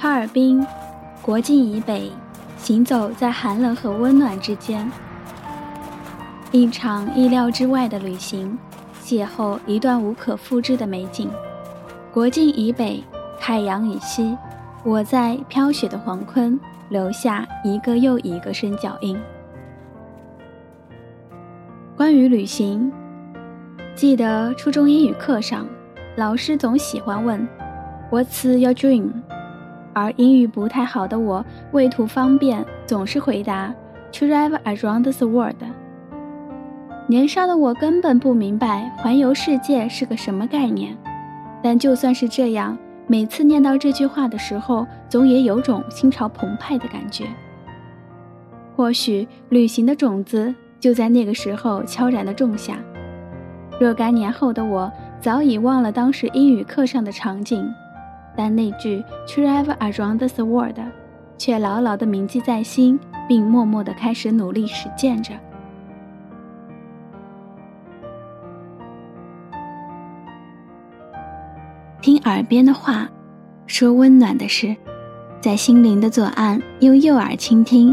哈尔滨，国境以北，行走在寒冷和温暖之间。一场意料之外的旅行，邂逅一段无可复制的美景。国境以北，太阳以西，我在飘雪的黄昏留下一个又一个深脚印。关于旅行，记得初中英语课上，老师总喜欢问：“What's your dream？” 而英语不太好的我，为图方便，总是回答 “travel around the world”。年少的我根本不明白环游世界是个什么概念，但就算是这样，每次念到这句话的时候，总也有种心潮澎湃的感觉。或许旅行的种子就在那个时候悄然的种下。若干年后的我，早已忘了当时英语课上的场景。但那句 "Travel around the world" 却牢牢地铭记在心，并默默地开始努力实践着。听耳边的话，说温暖的事，在心灵的左岸用右耳倾听。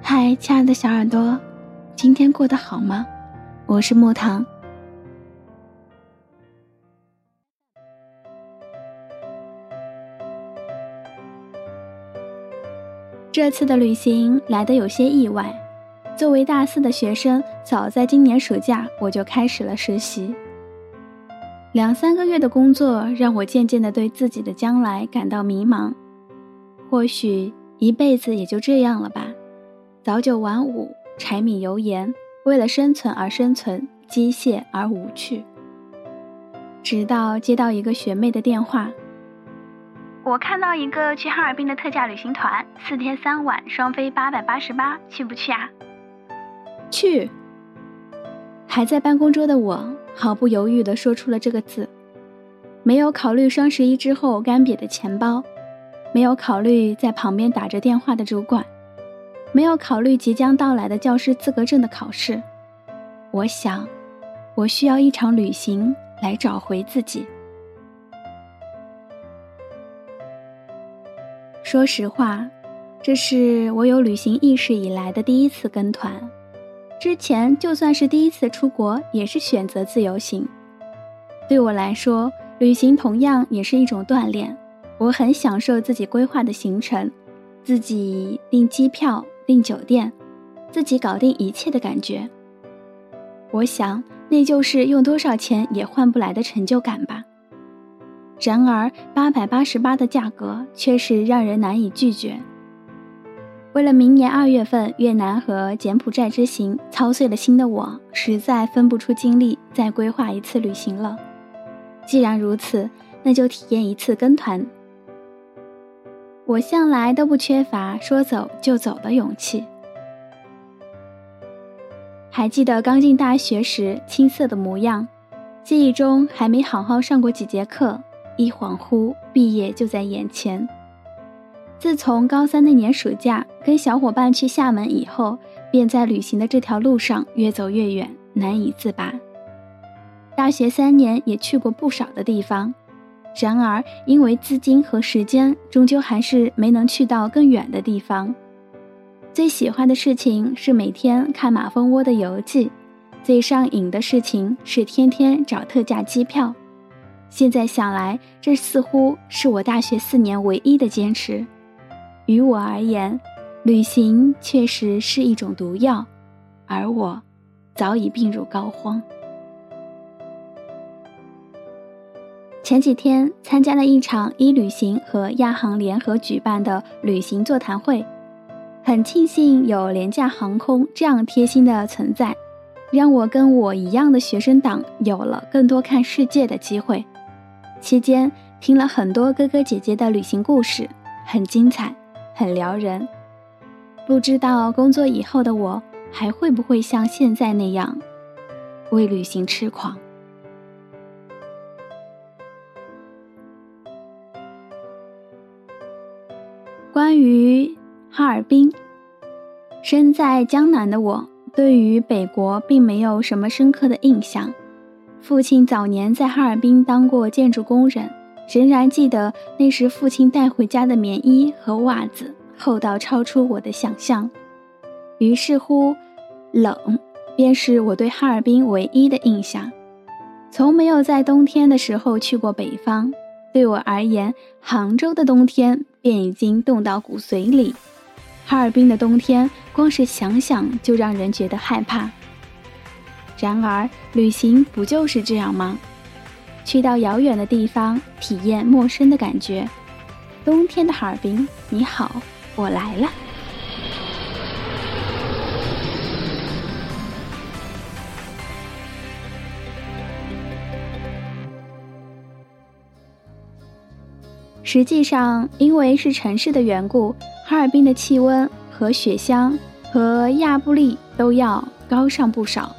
嗨，亲爱的小耳朵，今天过得好吗？我是木糖。这次的旅行来得有些意外。作为大四的学生，早在今年暑假我就开始了实习。两三个月的工作让我渐渐的对自己的将来感到迷茫。或许一辈子也就这样了吧，早九晚五，柴米油盐，为了生存而生存，机械而无趣。直到接到一个学妹的电话。我看到一个去哈尔滨的特价旅行团，四天三晚，双飞八百八十八，去不去啊？去。还在办公桌的我毫不犹豫地说出了这个字，没有考虑双十一之后干瘪的钱包，没有考虑在旁边打着电话的主管，没有考虑即将到来的教师资格证的考试。我想，我需要一场旅行来找回自己。说实话，这是我有旅行意识以来的第一次跟团。之前就算是第一次出国，也是选择自由行。对我来说，旅行同样也是一种锻炼。我很享受自己规划的行程，自己订机票、订酒店，自己搞定一切的感觉。我想，那就是用多少钱也换不来的成就感吧。然而，八百八十八的价格却是让人难以拒绝。为了明年二月份越南和柬埔寨之行，操碎了心的我实在分不出精力再规划一次旅行了。既然如此，那就体验一次跟团。我向来都不缺乏说走就走的勇气。还记得刚进大学时青涩的模样，记忆中还没好好上过几节课。一恍惚，毕业就在眼前。自从高三那年暑假跟小伙伴去厦门以后，便在旅行的这条路上越走越远，难以自拔。大学三年也去过不少的地方，然而因为资金和时间，终究还是没能去到更远的地方。最喜欢的事情是每天看马蜂窝的游记，最上瘾的事情是天天找特价机票。现在想来，这似乎是我大学四年唯一的坚持。于我而言，旅行确实是一种毒药，而我早已病入膏肓。前几天参加了一场一旅行和亚航联合举办的旅行座谈会，很庆幸有廉价航空这样贴心的存在，让我跟我一样的学生党有了更多看世界的机会。期间听了很多哥哥姐姐的旅行故事，很精彩，很撩人。不知道工作以后的我还会不会像现在那样为旅行痴狂。关于哈尔滨，身在江南的我，对于北国并没有什么深刻的印象。父亲早年在哈尔滨当过建筑工人，仍然记得那时父亲带回家的棉衣和袜子厚到超出我的想象。于是乎，冷便是我对哈尔滨唯一的印象。从没有在冬天的时候去过北方，对我而言，杭州的冬天便已经冻到骨髓里。哈尔滨的冬天，光是想想就让人觉得害怕。然而，旅行不就是这样吗？去到遥远的地方，体验陌生的感觉。冬天的哈尔滨，你好，我来了。实际上，因为是城市的缘故，哈尔滨的气温和雪乡和亚布力都要高上不少。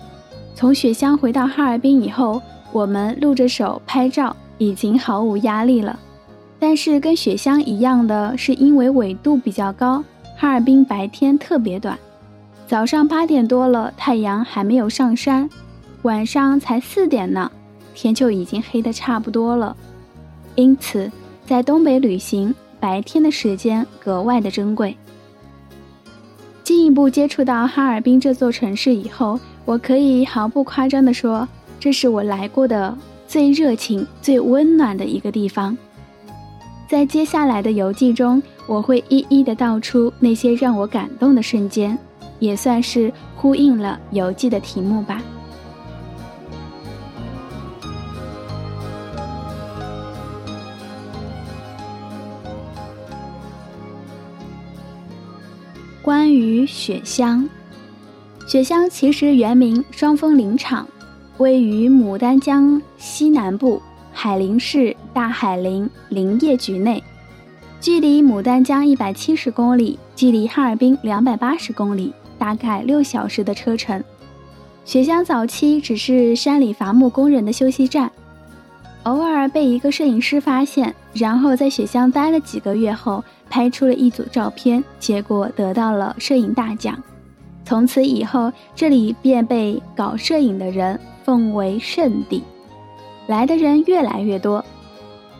从雪乡回到哈尔滨以后，我们露着手拍照已经毫无压力了。但是跟雪乡一样的是，因为纬度比较高，哈尔滨白天特别短，早上八点多了，太阳还没有上山，晚上才四点呢，天就已经黑得差不多了。因此。在东北旅行，白天的时间格外的珍贵。进一步接触到哈尔滨这座城市以后，我可以毫不夸张地说，这是我来过的最热情、最温暖的一个地方。在接下来的游记中，我会一一的道出那些让我感动的瞬间，也算是呼应了游记的题目吧。关于雪乡，雪乡其实原名双峰林场，位于牡丹江西南部海林市大海林林业局内，距离牡丹江一百七十公里，距离哈尔滨两百八十公里，大概六小时的车程。雪乡早期只是山里伐木工人的休息站，偶尔被一个摄影师发现，然后在雪乡待了几个月后。拍出了一组照片，结果得到了摄影大奖。从此以后，这里便被搞摄影的人奉为圣地，来的人越来越多。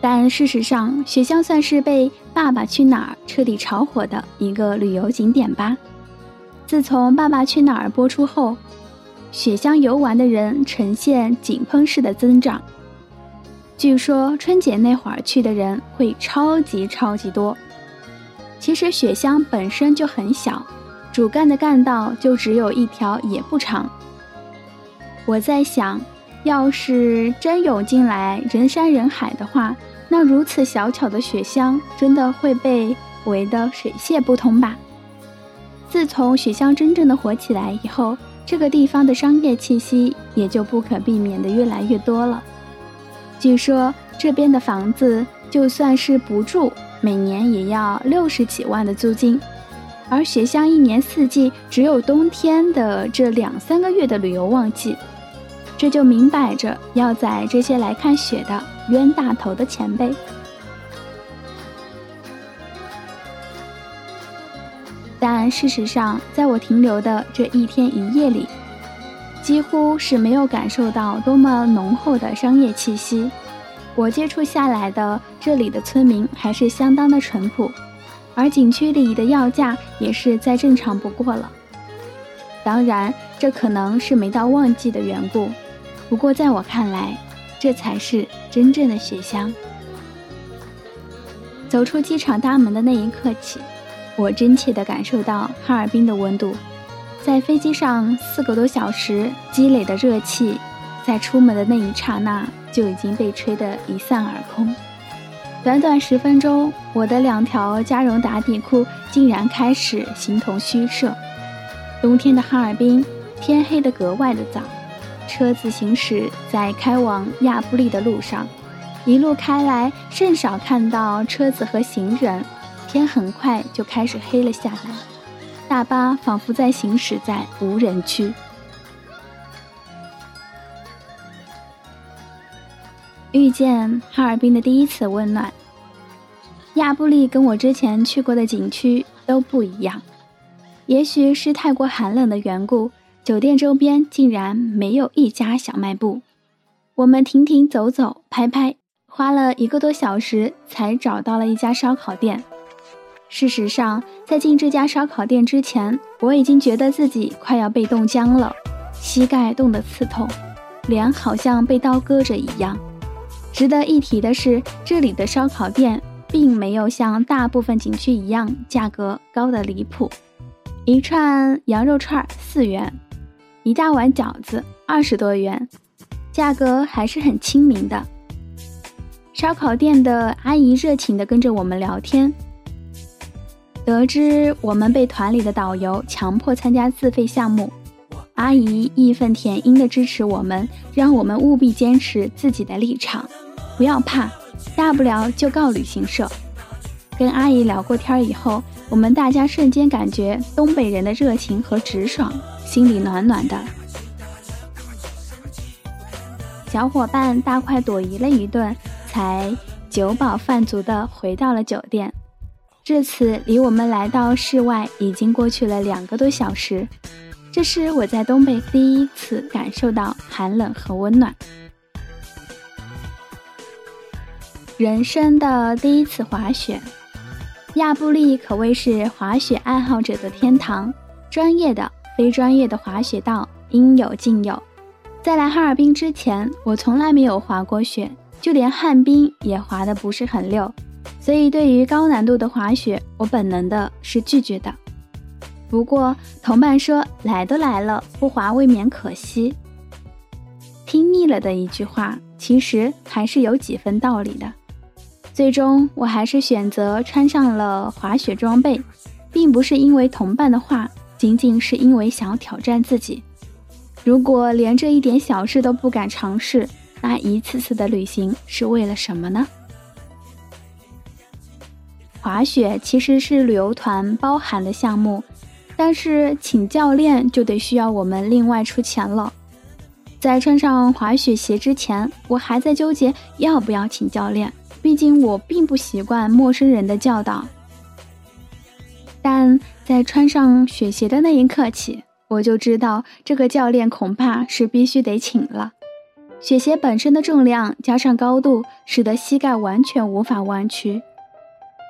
但事实上，雪乡算是被《爸爸去哪儿》彻底炒火的一个旅游景点吧。自从《爸爸去哪儿》播出后，雪乡游玩的人呈现井喷式的增长。据说春节那会儿去的人会超级超级多。其实雪乡本身就很小，主干的干道就只有一条，也不长。我在想，要是真涌进来人山人海的话，那如此小巧的雪乡真的会被围得水泄不通吧？自从雪乡真正的火起来以后，这个地方的商业气息也就不可避免的越来越多了。据说这边的房子就算是不住。每年也要六十几万的租金，而雪乡一年四季只有冬天的这两三个月的旅游旺季，这就明摆着要宰这些来看雪的冤大头的前辈。但事实上，在我停留的这一天一夜里，几乎是没有感受到多么浓厚的商业气息。我接触下来的这里的村民还是相当的淳朴，而景区里的要价也是再正常不过了。当然，这可能是没到旺季的缘故。不过在我看来，这才是真正的雪乡。走出机场大门的那一刻起，我真切地感受到哈尔滨的温度。在飞机上四个多小时积累的热气，在出门的那一刹那。就已经被吹得一散而空。短短十分钟，我的两条加绒打底裤竟然开始形同虚设。冬天的哈尔滨，天黑得格外的早。车子行驶在开往亚布力的路上，一路开来，甚少看到车子和行人。天很快就开始黑了下来，大巴仿佛在行驶在无人区。遇见哈尔滨的第一次温暖。亚布力跟我之前去过的景区都不一样，也许是太过寒冷的缘故，酒店周边竟然没有一家小卖部。我们停停走走，拍拍，花了一个多小时才找到了一家烧烤店。事实上，在进这家烧烤店之前，我已经觉得自己快要被冻僵了，膝盖冻得刺痛，脸好像被刀割着一样。值得一提的是，这里的烧烤店并没有像大部分景区一样价格高的离谱，一串羊肉串四元，一大碗饺子二十多元，价格还是很亲民的。烧烤店的阿姨热情地跟着我们聊天。得知我们被团里的导游强迫参加自费项目，阿姨义愤填膺地支持我们，让我们务必坚持自己的立场，不要怕，大不了就告旅行社。跟阿姨聊过天以后，我们大家瞬间感觉东北人的热情和直爽，心里暖暖的。小伙伴大快朵颐了一顿。才酒饱饭足的回到了酒店。至此，离我们来到室外已经过去了两个多小时。这是我在东北第一次感受到寒冷和温暖。人生的第一次滑雪，亚布力可谓是滑雪爱好者的天堂，专业的、非专业的滑雪道应有尽有。在来哈尔滨之前，我从来没有滑过雪。就连旱冰也滑得不是很溜，所以对于高难度的滑雪，我本能的是拒绝的。不过同伴说来都来了，不滑未免可惜。听腻了的一句话，其实还是有几分道理的。最终我还是选择穿上了滑雪装备，并不是因为同伴的话，仅仅是因为想挑战自己。如果连这一点小事都不敢尝试，那一次次的旅行是为了什么呢？滑雪其实是旅游团包含的项目，但是请教练就得需要我们另外出钱了。在穿上滑雪鞋之前，我还在纠结要不要请教练，毕竟我并不习惯陌生人的教导。但在穿上雪鞋的那一刻起，我就知道这个教练恐怕是必须得请了。雪鞋本身的重量加上高度，使得膝盖完全无法弯曲，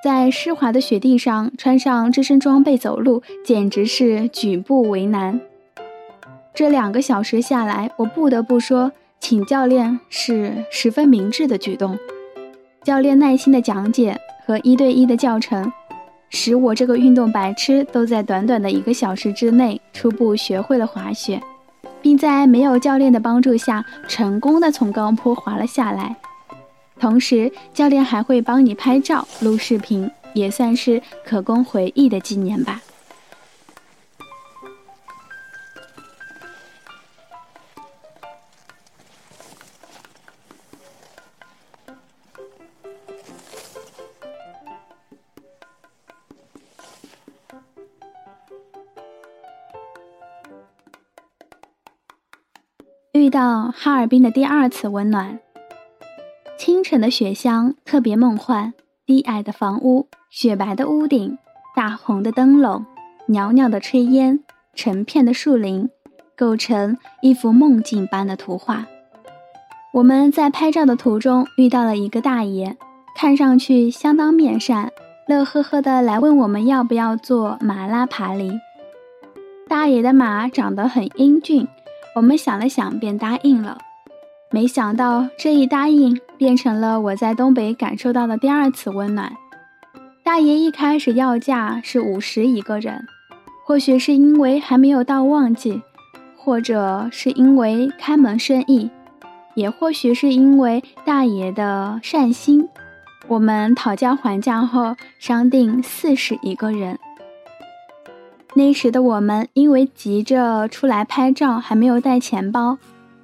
在湿滑的雪地上穿上这身装备走路，简直是举步为难。这两个小时下来，我不得不说，请教练是十分明智的举动。教练耐心的讲解和一对一的教程，使我这个运动白痴都在短短的一个小时之内初步学会了滑雪。并在没有教练的帮助下，成功的从高坡滑了下来。同时，教练还会帮你拍照、录视频，也算是可供回忆的纪念吧。遇到哈尔滨的第二次温暖，清晨的雪乡特别梦幻，低矮的房屋，雪白的屋顶，大红的灯笼，袅袅的炊烟，成片的树林，构成一幅梦境般的图画。我们在拍照的途中遇到了一个大爷，看上去相当面善，乐呵呵的来问我们要不要做马拉爬犁。大爷的马长得很英俊。我们想了想，便答应了。没想到这一答应，变成了我在东北感受到的第二次温暖。大爷一开始要价是五十一个人，或许是因为还没有到旺季，或者是因为开门生意，也或许是因为大爷的善心，我们讨价还价后商定四十一个人。那时的我们因为急着出来拍照，还没有带钱包，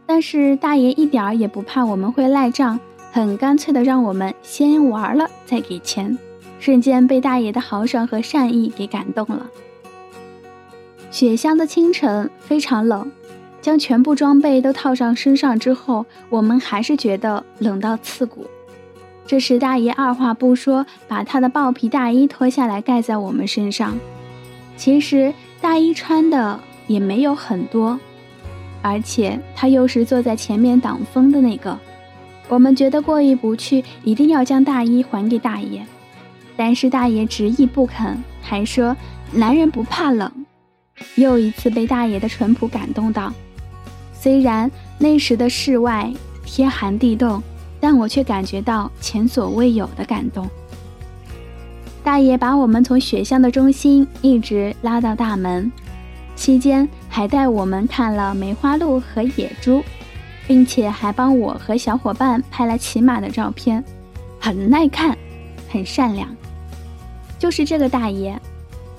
但是大爷一点儿也不怕我们会赖账，很干脆的让我们先玩了再给钱，瞬间被大爷的豪爽和善意给感动了。雪乡的清晨非常冷，将全部装备都套上身上之后，我们还是觉得冷到刺骨。这时大爷二话不说，把他的豹皮大衣脱下来盖在我们身上。其实大衣穿的也没有很多，而且他又是坐在前面挡风的那个，我们觉得过意不去，一定要将大衣还给大爷，但是大爷执意不肯，还说男人不怕冷。又一次被大爷的淳朴感动到，虽然那时的室外天寒地冻，但我却感觉到前所未有的感动。大爷把我们从学校的中心一直拉到大门，期间还带我们看了梅花鹿和野猪，并且还帮我和小伙伴拍了骑马的照片，很耐看，很善良。就是这个大爷。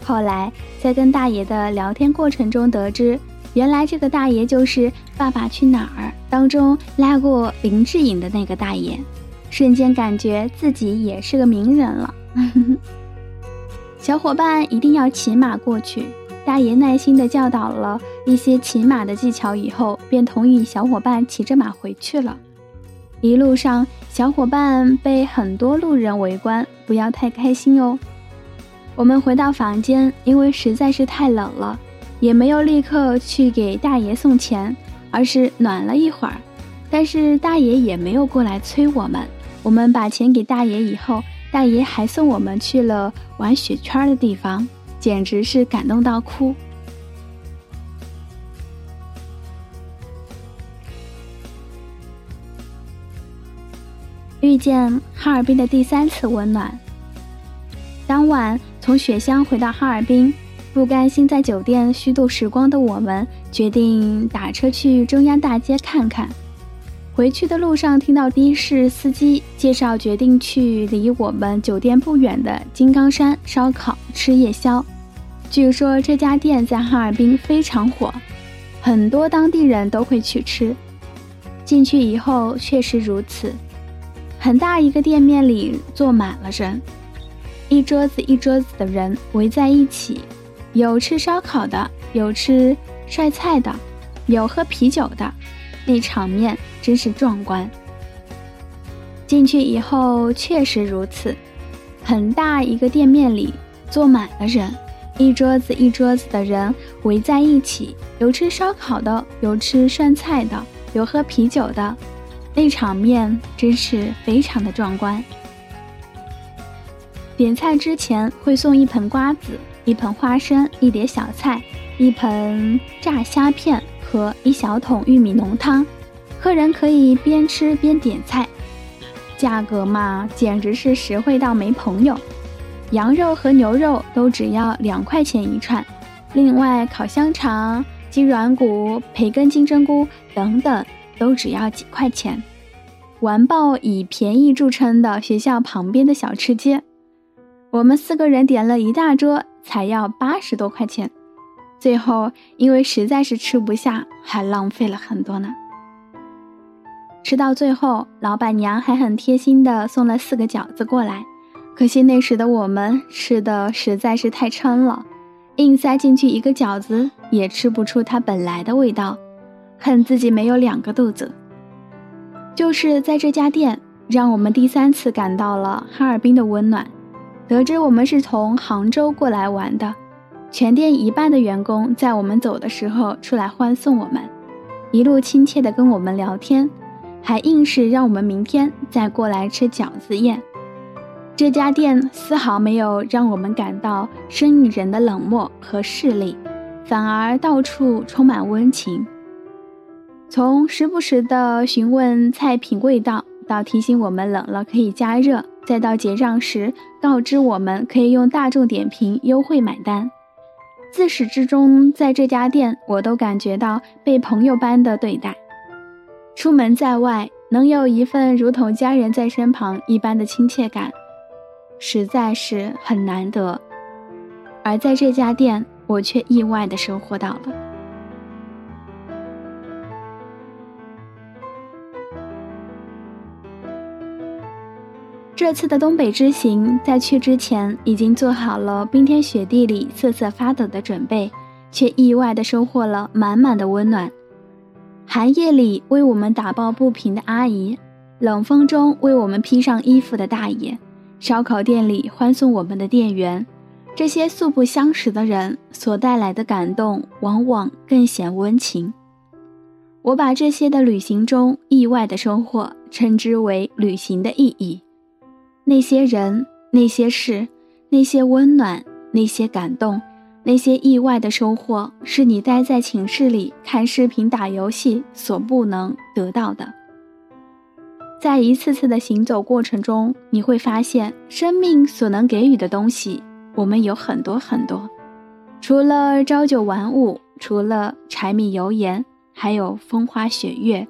后来在跟大爷的聊天过程中得知，原来这个大爷就是《爸爸去哪儿》当中拉过林志颖的那个大爷，瞬间感觉自己也是个名人了。小伙伴一定要骑马过去。大爷耐心地教导了一些骑马的技巧以后，便同意小伙伴骑着马回去了。一路上，小伙伴被很多路人围观，不要太开心哦。我们回到房间，因为实在是太冷了，也没有立刻去给大爷送钱，而是暖了一会儿。但是大爷也没有过来催我们。我们把钱给大爷以后。大爷还送我们去了玩雪圈的地方，简直是感动到哭。遇见哈尔滨的第三次温暖。当晚从雪乡回到哈尔滨，不甘心在酒店虚度时光的我们，决定打车去中央大街看看。回去的路上，听到的士司机介绍，决定去离我们酒店不远的金刚山烧烤吃夜宵。据说这家店在哈尔滨非常火，很多当地人都会去吃。进去以后确实如此，很大一个店面里坐满了人，一桌子一桌子的人围在一起，有吃烧烤的，有吃涮菜的，有喝啤酒的。那场面真是壮观。进去以后确实如此，很大一个店面里坐满了人，一桌子一桌子的人围在一起，有吃烧烤的，有吃涮菜的，有喝啤酒的，那场面真是非常的壮观。点菜之前会送一盆瓜子、一盆花生、一碟小菜、一盆炸虾片。和一小桶玉米浓汤，客人可以边吃边点菜，价格嘛简直是实惠到没朋友。羊肉和牛肉都只要两块钱一串，另外烤香肠、鸡软骨、培根金针菇等等都只要几块钱，完爆以便宜著称的学校旁边的小吃街。我们四个人点了一大桌，才要八十多块钱。最后，因为实在是吃不下，还浪费了很多呢。吃到最后，老板娘还很贴心的送了四个饺子过来，可惜那时的我们吃的实在是太撑了，硬塞进去一个饺子也吃不出它本来的味道，恨自己没有两个肚子。就是在这家店，让我们第三次感到了哈尔滨的温暖，得知我们是从杭州过来玩的。全店一半的员工在我们走的时候出来欢送我们，一路亲切地跟我们聊天，还硬是让我们明天再过来吃饺子宴。这家店丝毫没有让我们感到生意人的冷漠和势利，反而到处充满温情。从时不时的询问菜品味道，到提醒我们冷了可以加热，再到结账时告知我们可以用大众点评优惠买单。自始至终，在这家店，我都感觉到被朋友般的对待。出门在外，能有一份如同家人在身旁一般的亲切感，实在是很难得。而在这家店，我却意外的收获到了。这次的东北之行，在去之前已经做好了冰天雪地里瑟瑟发抖的准备，却意外的收获了满满的温暖。寒夜里为我们打抱不平的阿姨，冷风中为我们披上衣服的大爷，烧烤店里欢送我们的店员，这些素不相识的人所带来的感动，往往更显温情。我把这些的旅行中意外的收获称之为旅行的意义。那些人，那些事，那些温暖，那些感动，那些意外的收获，是你待在寝室里看视频、打游戏所不能得到的。在一次次的行走过程中，你会发现，生命所能给予的东西，我们有很多很多。除了朝九晚五，除了柴米油盐，还有风花雪月，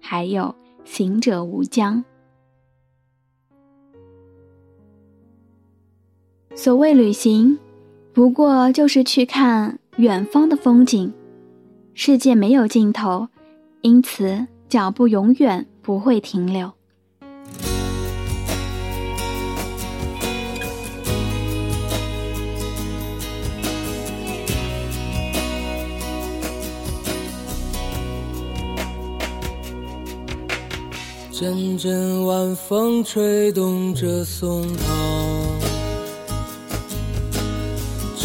还有行者无疆。所谓旅行，不过就是去看远方的风景。世界没有尽头，因此脚步永远。不会停留。阵阵晚风吹动着松涛，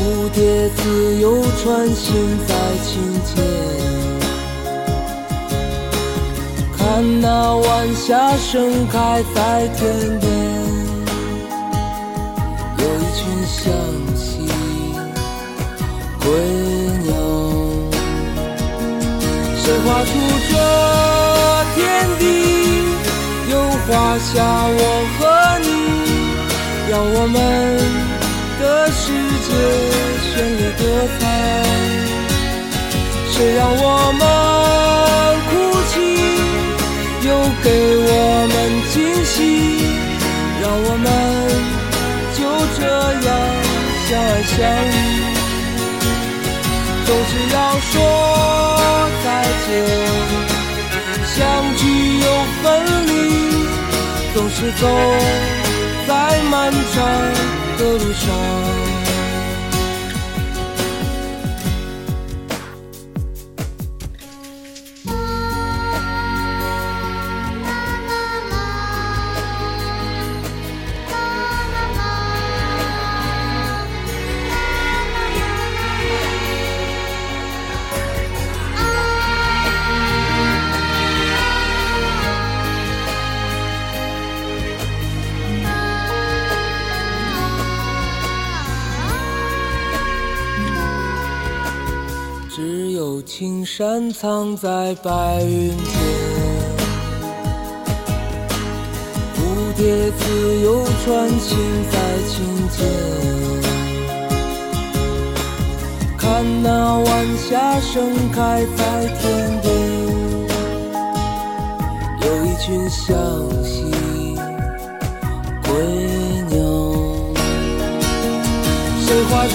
蝴蝶自由穿行在清涧。看那晚霞盛开在天边，有一群向西归鸟。谁画出这天地，又画下我和你，让我们世界绚丽多彩。谁让我们哭泣？又给我们惊喜，让我们就这样相爱相依。总是要说再见，相聚又分离，总是走在漫长的路上。山藏在白云间，蝴蝶自由穿行在清涧。看那晚霞盛开在天边，有一群向西归鸟。谁画出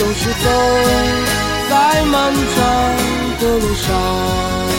总是走在漫长的路上。